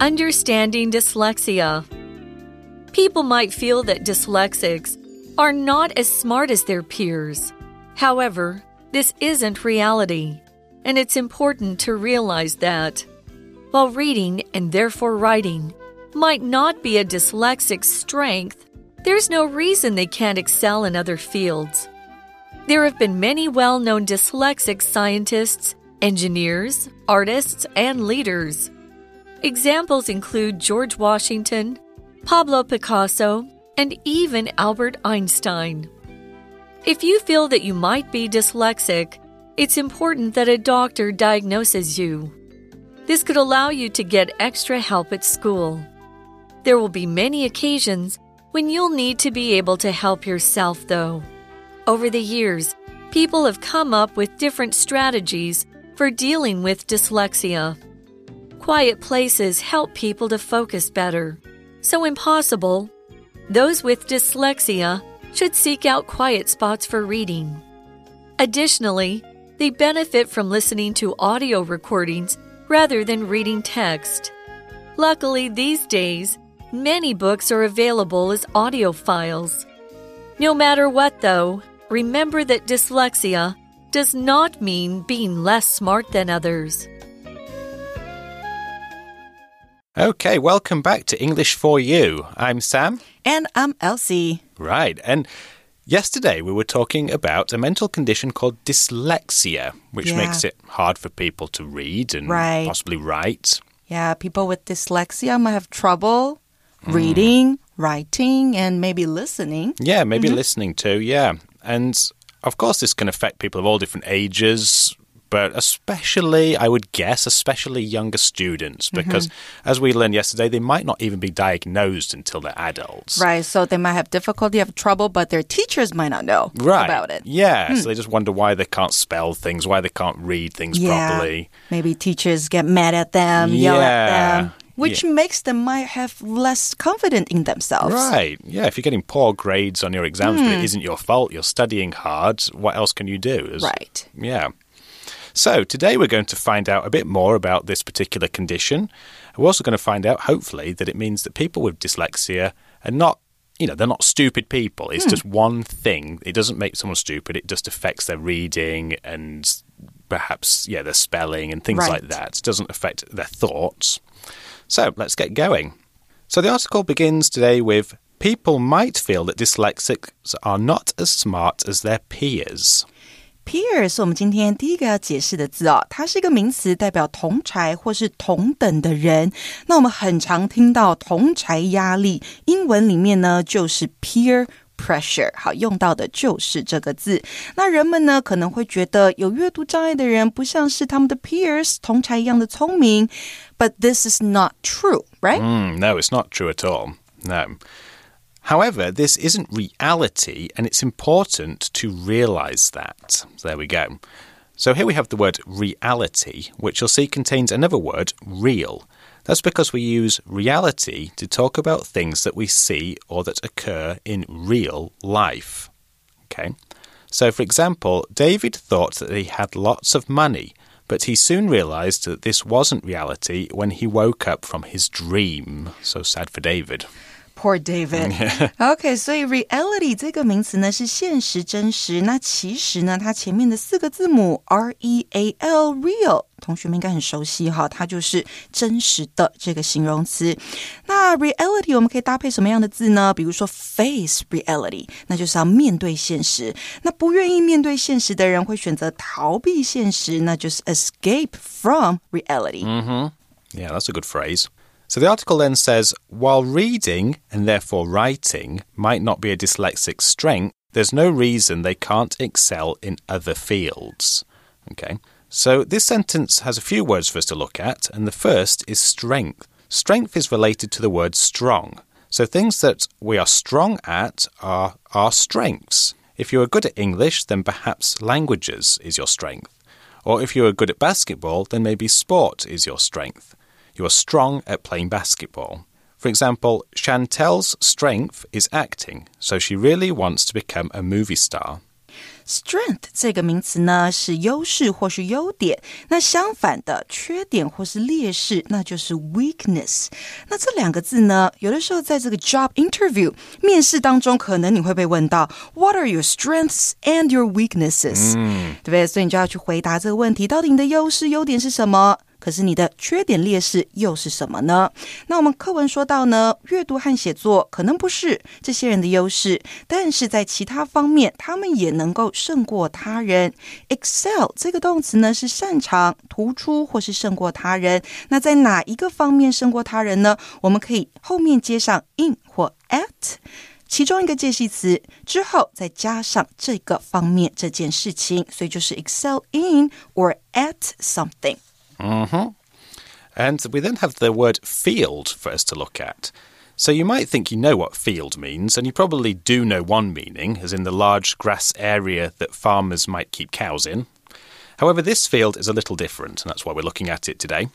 Understanding dyslexia. People might feel that dyslexics are not as smart as their peers. However, this isn't reality, and it's important to realize that. While reading and therefore writing might not be a dyslexic's strength, there's no reason they can't excel in other fields. There have been many well known dyslexic scientists, engineers, artists, and leaders. Examples include George Washington, Pablo Picasso, and even Albert Einstein. If you feel that you might be dyslexic, it's important that a doctor diagnoses you. This could allow you to get extra help at school. There will be many occasions when you'll need to be able to help yourself, though. Over the years, people have come up with different strategies for dealing with dyslexia. Quiet places help people to focus better. So, impossible, those with dyslexia should seek out quiet spots for reading. Additionally, they benefit from listening to audio recordings rather than reading text. Luckily, these days, many books are available as audio files. No matter what, though, remember that dyslexia does not mean being less smart than others. Okay, welcome back to English for You. I'm Sam. And I'm Elsie. Right, and yesterday we were talking about a mental condition called dyslexia, which Yeah. makes it hard for people to read and Right. possibly write. Yeah, people with dyslexia might have trouble reading, writing, and maybe listening. Yeah, maybe Mm-hmm. listening too, yeah. And of course, this can affect people of all different ages, but especially, I would guess, especially younger students, Mm-hmm. because as we learned yesterday, they might not even be diagnosed until they're adults. Right, so they might have difficulty, have trouble, but their teachers might not know Right. about it. Yeah, so they just wonder why they can't spell things, why they can't read things properly. Maybe teachers get mad at them, yell at Yeah. them, which makes them might have less confidence in themselves. Right. Yeah, if you're getting poor grades on your exams, Hmm. but it isn't your fault, you're studying hard, what else can you do? There's- Right. Yeah. So, today we're going to find out a bit more about this particular condition. We're also going to find out, hopefully, that it means that people with dyslexia are not, you know, they're not stupid people. It's hmm. just one thing. It doesn't make someone stupid, it just affects their reading and perhaps, yeah, their spelling and things like that. It doesn't affect their thoughts. So, let's get going. So, the article begins today with People might feel that dyslexics are not as smart as their peers. Peer 是我们今天第一个要解释的字哦，它是一个名词，代表同才或是同等的人。那我们很常听到同才压力，英文里面呢就是 peer pressure，好用到的就是这个字。那人们呢可能会觉得有阅读障碍的人不像是他们的 peers 同才一样的聪明，but this is not true, right? Mm, no, it's not true at all. No. However, this isn't reality, and it's important to realize that. So there we go. So here we have the word reality, which you'll see contains another word, real. That's because we use reality to talk about things that we see or that occur in real life. Okay? So, for example, David thought that he had lots of money, but he soon realized that this wasn't reality when he woke up from his dream. So sad for David. Poor David. OK，所以 reality 这个名词呢是现实、真实。那其实呢，它前面的四个字母 R E A L real，同学们应该很熟悉哈，它就是真实的这个形容词。那 reality 我们可以搭配什么样的字呢？比如说 face reality，那就是要面对现实。那不愿意面对现实的人会选择逃避现实，那就是 escape from reality。 Yeah, that's a good phrase. So the article then says while reading and therefore writing might not be a dyslexic strength, there's no reason they can't excel in other fields. Okay. So this sentence has a few words for us to look at, and the first is strength. Strength is related to the word strong. So things that we are strong at are our strengths. If you are good at English, then perhaps languages is your strength. Or if you are good at basketball, then maybe sport is your strength. You are strong at playing basketball. For example, Chantel's strength is acting, so she really wants to become a movie star. Strength 这个名词呢是优势或是优点，那相反的缺点或是劣势，那就是 weakness。那这两个字呢，有的时候在这个 job interview 面试当中，可能你会被问到 What are your strengths and your weaknesses？对不对？所以你就要去回答这个问题，到底你的优势优点是什么？ 可是你的缺点劣势又是什么呢？那我们课文说到呢，阅读和写作可能不是这些人的优势，但是在其他方面，他们也能够胜过他人。Excel 这个动词呢是擅长、突出或是胜过他人。那在哪一个方面胜过他人呢？我们可以后面接上 in 或 at，其中一个介系词之后再加上这个方面这件事情，所以就是 excel in or at something。Mm-hmm. And we then have the word field for us to look at. So you might think you know what field means, and you probably do know one meaning, as in the large grass area that farmers might keep cows in. However, this field is a little different, and that's why we're looking at it today.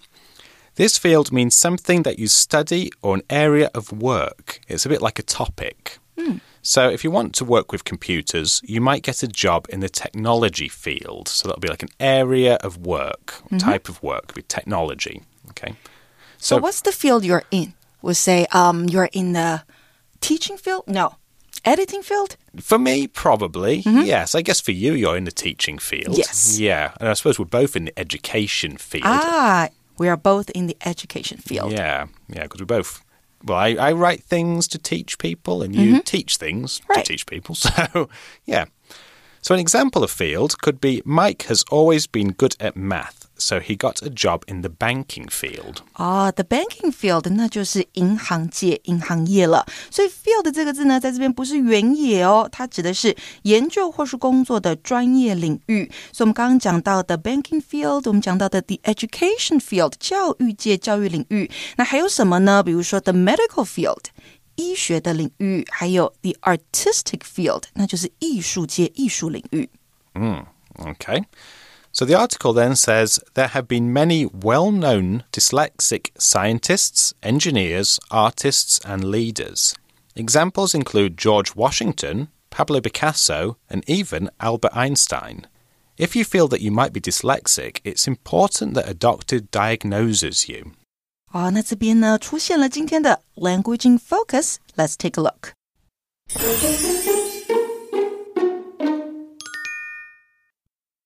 This field means something that you study or an area of work. It's a bit like a topic. Mm. So, if you want to work with computers, you might get a job in the technology field. So, that'll be like an area of work, mm -hmm. type of work, with technology. Okay. So, so, what's the field you're in? We'll say um, you're in the teaching field? No. Editing field? For me, probably. Mm -hmm. Yes. I guess for you, you're in the teaching field. Yes. Yeah. And I suppose we're both in the education field. Ah, we are both in the education field. Yeah. Yeah. Because we both well, I, I, write things to teach people, and you mm -hmm. teach things right. to teach people. So, yeah. So, an example of field could be Mike has always been good at math so he got a job in the banking field. 啊、oh,，the banking field 那就是银行界、银行业了。所以 field 这个字呢，在这边不是原野哦，它指的是研究或是工作的专业领域。所以我们刚刚讲到的 banking field，我们讲到的 the education field 教育界、教育领域。那还有什么呢？比如说 the medical field。医学的领域，还有 the artistic field，那就是艺术界、艺术领域。嗯，OK。 so the article then says there have been many well known dyslexic scientists, engineers, artists, and leaders. Examples include George Washington, Pablo Picasso, and even Albert Einstein. If you feel that you might be dyslexic, it's important that a doctor diagnoses you. 哦，那这边呢出现了今天的 language in focus. Let's take a look.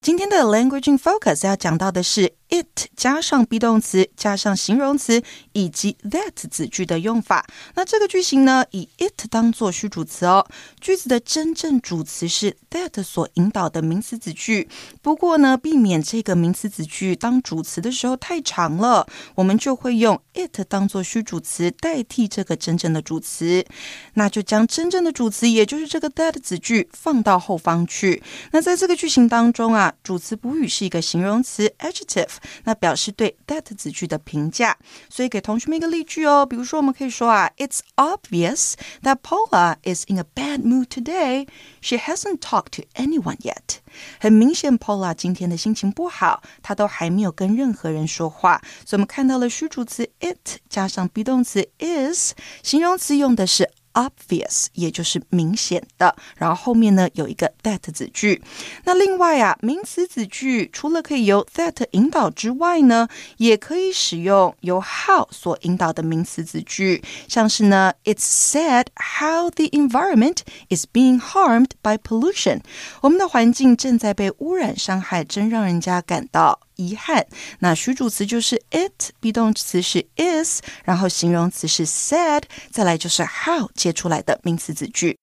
今天的 language in focus 要讲到的是 it 加上 be 动词加上形容词以及 that 子句的用法。那这个句型呢，以 it 当做虚主词哦。句子的真正主词是 that 所引导的名词子句。不过呢，避免这个名词子句当主词的时候太长了，我们就会用 it 当做虚主词代替这个真正的主词。那就将真正的主词，也就是这个 that 子句放到后方去。那在这个句型当中啊。主词补语是一个形容词 adjective，那表示对 that 子句的评价。所以给同学们一个例句哦，比如说我们可以说啊，It's obvious that Paula is in a bad mood today. She hasn't talked to anyone yet. 很明显，Paula 今天的心情不好，她都还没有跟任何人说话。所以我们看到了虚主词 it 加上 be 动词 is，形容词用的是。obvious，也就是明显的。然后后面呢有一个 that 子句。那另外啊，名词子句除了可以由 that 引导之外呢，也可以使用由 how 所引导的名词子句，像是呢，It's sad how the environment is being harmed by pollution。我们的环境正在被污染伤害，真让人家感到。遗憾。那虚主词就是 it，be 动词是 is，然后形容词是 sad，再来就是 how 接出来的名词子句。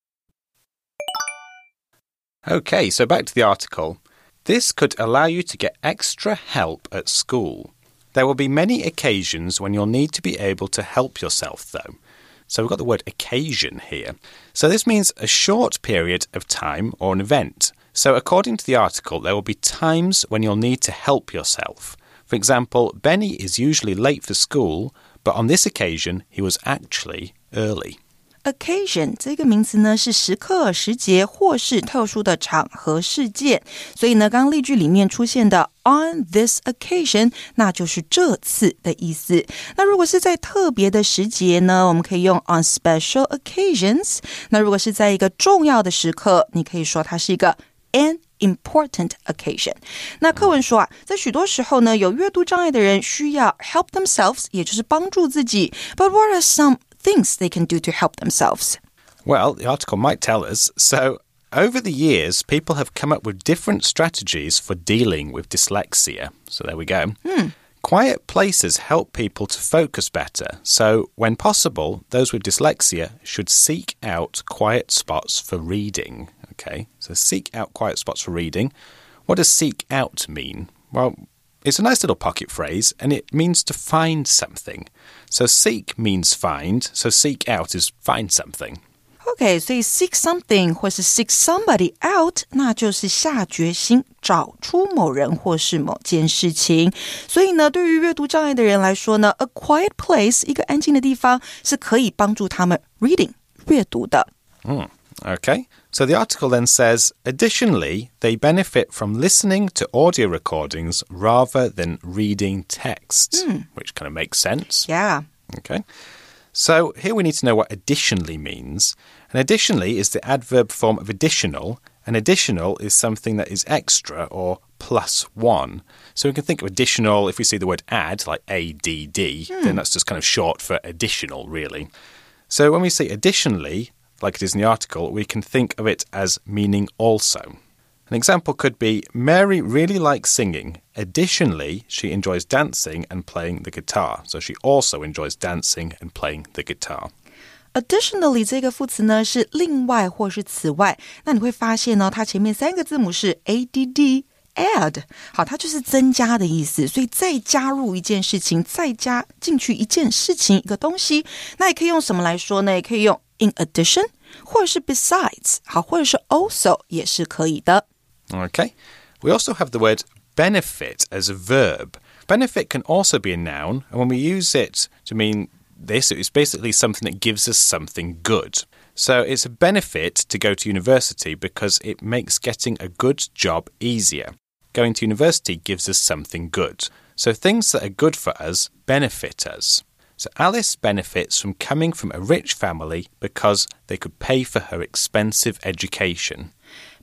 Okay, so back to the article. This could allow you to get extra help at school. There will be many occasions when you'll need to be able to help yourself, though. So we've got the word occasion here. So this means a short period of time or an event. So, according to the article, there will be times when you'll need to help yourself. For example, Benny is usually late for school, but on this occasion, he was actually early. Occasion 这个名词呢是时刻、时节或是特殊的场合、事件，所以呢，刚刚例句里面出现的 on this occasion，那就是这次的意思。那如果是在特别的时节呢，我们可以用 on special occasions。那如果是在一个重要的时刻，你可以说它是一个 an important occasion。那课文说啊，在许多时候呢，有阅读障碍的人需要 help themselves，也就是帮助自己。But what are some things they can do to help themselves? Well, the article might tell us. So, over the years, people have come up with different strategies for dealing with dyslexia. So, there we go. Hmm. Quiet places help people to focus better. So, when possible, those with dyslexia should seek out quiet spots for reading. Okay, so seek out quiet spots for reading. What does seek out mean? Well, it's a nice little pocket phrase and it means to find something. So, seek means find, so seek out is find something. OK，所以 seek something 或是 seek somebody out，那就是下决心找出某人或是某件事情。所以呢，对于阅读障碍的人来说呢，a quiet place 一个安静的地方是可以帮助他们 reading 阅读的。Mm, Okay. So the article then says, additionally, they benefit from listening to audio recordings rather than reading text, hmm. which kind of makes sense. Yeah. Okay. So here we need to know what additionally means. And additionally is the adverb form of additional, and additional is something that is extra or plus one. So we can think of additional if we see the word add, like ADD, then hmm. that's just kind of short for additional, really. So when we say additionally, like it is in the article, we can think of it as meaning also. An example could be Mary really likes singing. Additionally, she enjoys dancing and playing the guitar. So she also enjoys dancing and playing the guitar. Additionally 这个副词呢是另外或是此外，那你会发现呢，它前面三个字母是 a d d add，好，它就是增加的意思，所以再加入一件事情，再加进去一件事情一个东西，那也可以用什么来说呢？也可以用 in addition，或者是 besides，好，或者是 also 也是可以的。 Okay. We also have the word benefit as a verb. Benefit can also be a noun, and when we use it to mean this, it's basically something that gives us something good. So it's a benefit to go to university because it makes getting a good job easier. Going to university gives us something good. So things that are good for us benefit us. So Alice benefits from coming from a rich family because they could pay for her expensive education.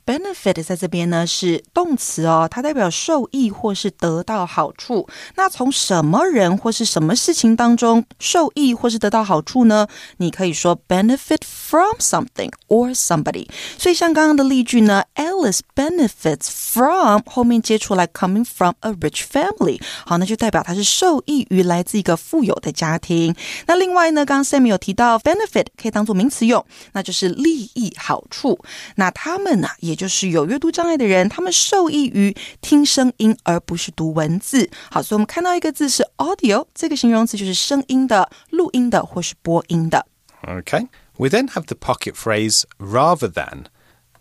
Benefit 在这边呢是动词哦，它代表受益或是得到好处。那从什么人或是什么事情当中受益或是得到好处呢？你可以说 benefit from something or somebody。所以像刚刚的例句呢，Alice benefits from 后面接出来 coming from a rich family，好，那就代表它是受益于来自一个富有的家庭。那另外呢，刚刚 Sam 有提到 benefit 可以当做名词用，那就是利益好处。那他们呢、就是有阅读障碍的人，他们受益于听声音而不是读文字。好，所以我们看到一个字是 audio，这个形容词就是声音的、录音的或是播音的。 Okay. We then have the pocket phrase rather than.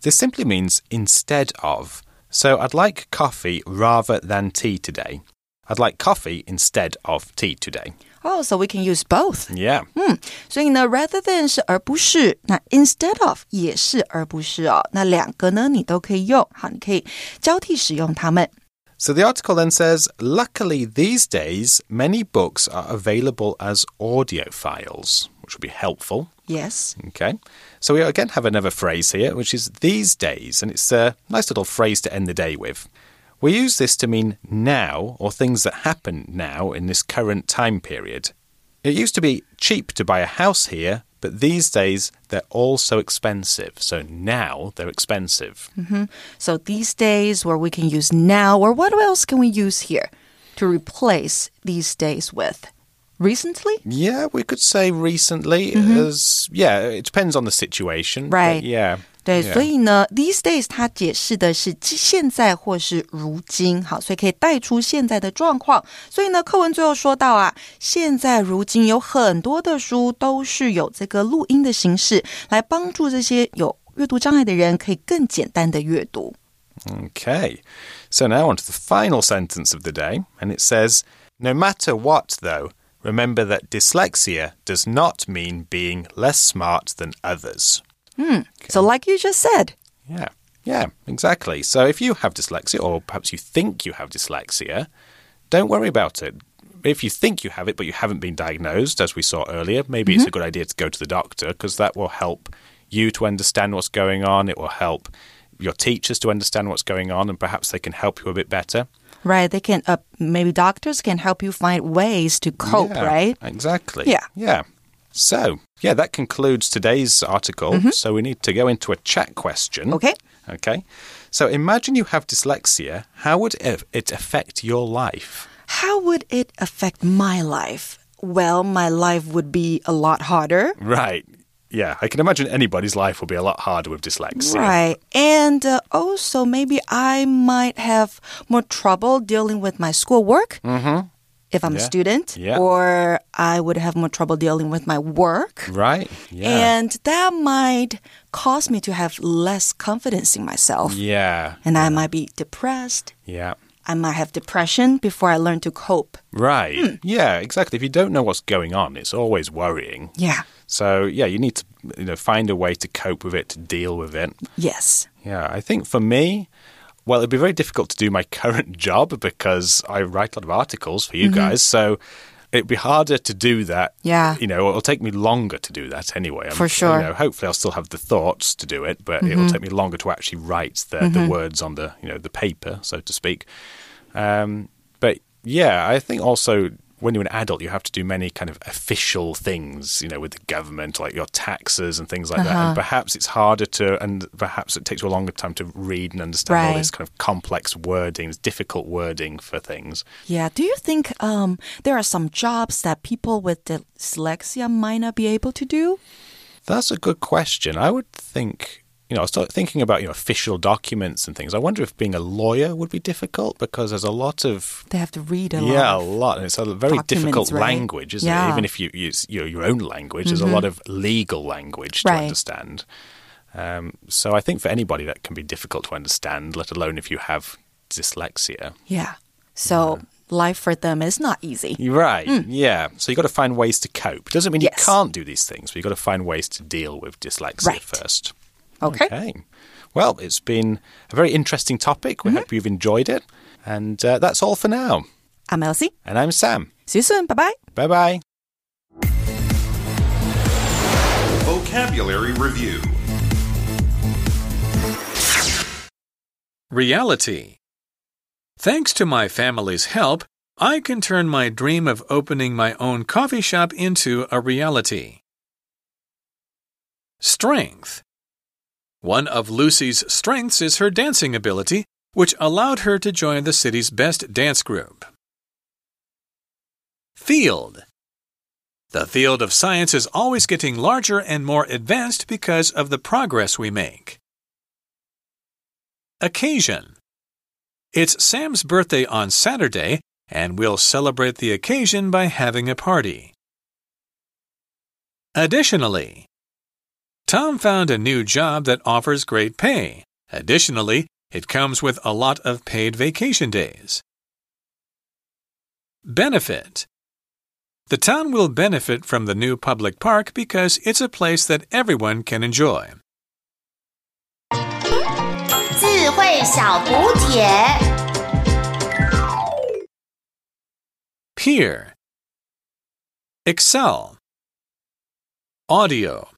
This simply means instead of. So I'd like coffee rather than tea today. I'd like coffee instead of tea today. Oh, so we can use both. Yeah. 所以呢，rather than 是而不是，那 instead of 也是而不是哦。那两个呢，你都可以用。好，你可以交替使用它们。 So the article then says Luckily, these days, many books are available as audio files, which will be helpful. Yes. Okay. So we again have another phrase here, which is these days, and it's a nice little phrase to end the day with. We use this to mean now or things that happen now in this current time period. It used to be cheap to buy a house here, but these days they're all so expensive. So now they're expensive. Mm-hmm. So these days, where we can use now, or what else can we use here to replace these days with? Recently? Yeah, we could say recently mm-hmm. as yeah, it depends on the situation. Right. yeah. 对 Yeah. 所以呢，these days 它解释的是现在或是如今，好，所以可以带出现在的状况。所以呢，课文最后说到啊，现在如今有很多的书都是有这个录音的形式，来帮助这些有阅读障碍的人可以更简单的阅读。 Okay. So now on to the final sentence of the day, and it says No matter what, though, remember that dyslexia does not mean being less smart than others. So like you just said, Yeah. Yeah, exactly. So if you have dyslexia, or perhaps you think you have dyslexia, don't worry about it. If you think you have it, but you haven't been diagnosed, as we saw earlier, maybe it's a good idea to go to the doctor because that will help you to understand what's going on. It will help your teachers to understand what's going on and perhaps they can help you a bit better. Right. They can, uh, maybe doctors can help you find ways to cope, Yeah, right? Exactly. Yeah. Yeah. So, yeah, that concludes today's article. So we need to go into a chat question. Okay. Okay. So imagine you have dyslexia. How would it it affect your life? How would it affect my life? Well, my life would be a lot harder. Right. Yeah, I can imagine anybody's life will be a lot harder with dyslexia. Right. And uh, also, maybe I might have more trouble dealing with my schoolwork if I'm a student, Yeah. or I would have more trouble dealing with my work. Right. Yeah. And that might cause me to have less confidence in myself. yeah. And I might be depressed. Yeah. I might have depression before I learn to cope. Right. Hmm. Yeah, exactly. If you don't know what's going on, it's always worrying. Yeah. So, yeah, you need to you know find a way to cope with it, to deal with it. Yes. Yeah, I think for me, well, it'd be very difficult to do my current job because I write a lot of articles for you guys. So it'd be harder to do that. Mm-hmm. Yeah. You know, it'll take me longer to do that anyway. I'm- For sure. Mm-hmm. You know, hopefully I'll still have the thoughts to do it, but it'll take me longer to actually write the, the words on the, you know, the paper, so to speak. Um, but yeah, I think also when you're an adult, you have to do many kind of official things, you know, with the government, like your taxes and things like that. Uh-huh. And perhaps it's harder to, and perhaps it takes you a longer time to read and understand all this kind of complex wording, difficult wording for things. Yeah. Do you think um, there are some jobs that people with dyslexia might not be able to do? That's a good question. I would think, you know, I start thinking about, you know, official documents and things. I wonder if being a lawyer would be difficult because there's a lot of They have to read a lot. yeah, a lot. And it's a very difficult right? language, isn't Yeah. Mm-hmm. it? Even if you use your, your own language, there's a lot of legal language to Right. understand. Um, so I think for anybody that can be difficult to understand, let alone if you have dyslexia. Yeah. So life for them is not easy. Right. Yeah. So you've got to find ways to cope. Doesn't mean Mm. Yes. you can't do these things, but you've got to find ways to deal with dyslexia Right. first. Okay. Okay. Well, it's been a very interesting topic. Mm-hmm. We hope you've enjoyed it. And uh, that's all for now. I'm Elsie. And I'm Sam. See you soon. Bye bye. Bye bye. Vocabulary Review Reality. Thanks to my family's help, I can turn my dream of opening my own coffee shop into a reality. Strength. One of Lucy's strengths is her dancing ability, which allowed her to join the city's best dance group. Field. The field of science is always getting larger and more advanced because of the progress we make. Occasion. It's Sam's birthday on Saturday, and we'll celebrate the occasion by having a party. Additionally, Tom found a new job that offers great pay. Additionally, it comes with a lot of paid vacation days. Benefit. The town will benefit from the new public park because it's a place that everyone can enjoy. 智慧小补帖。 Peer. Excel. Audio.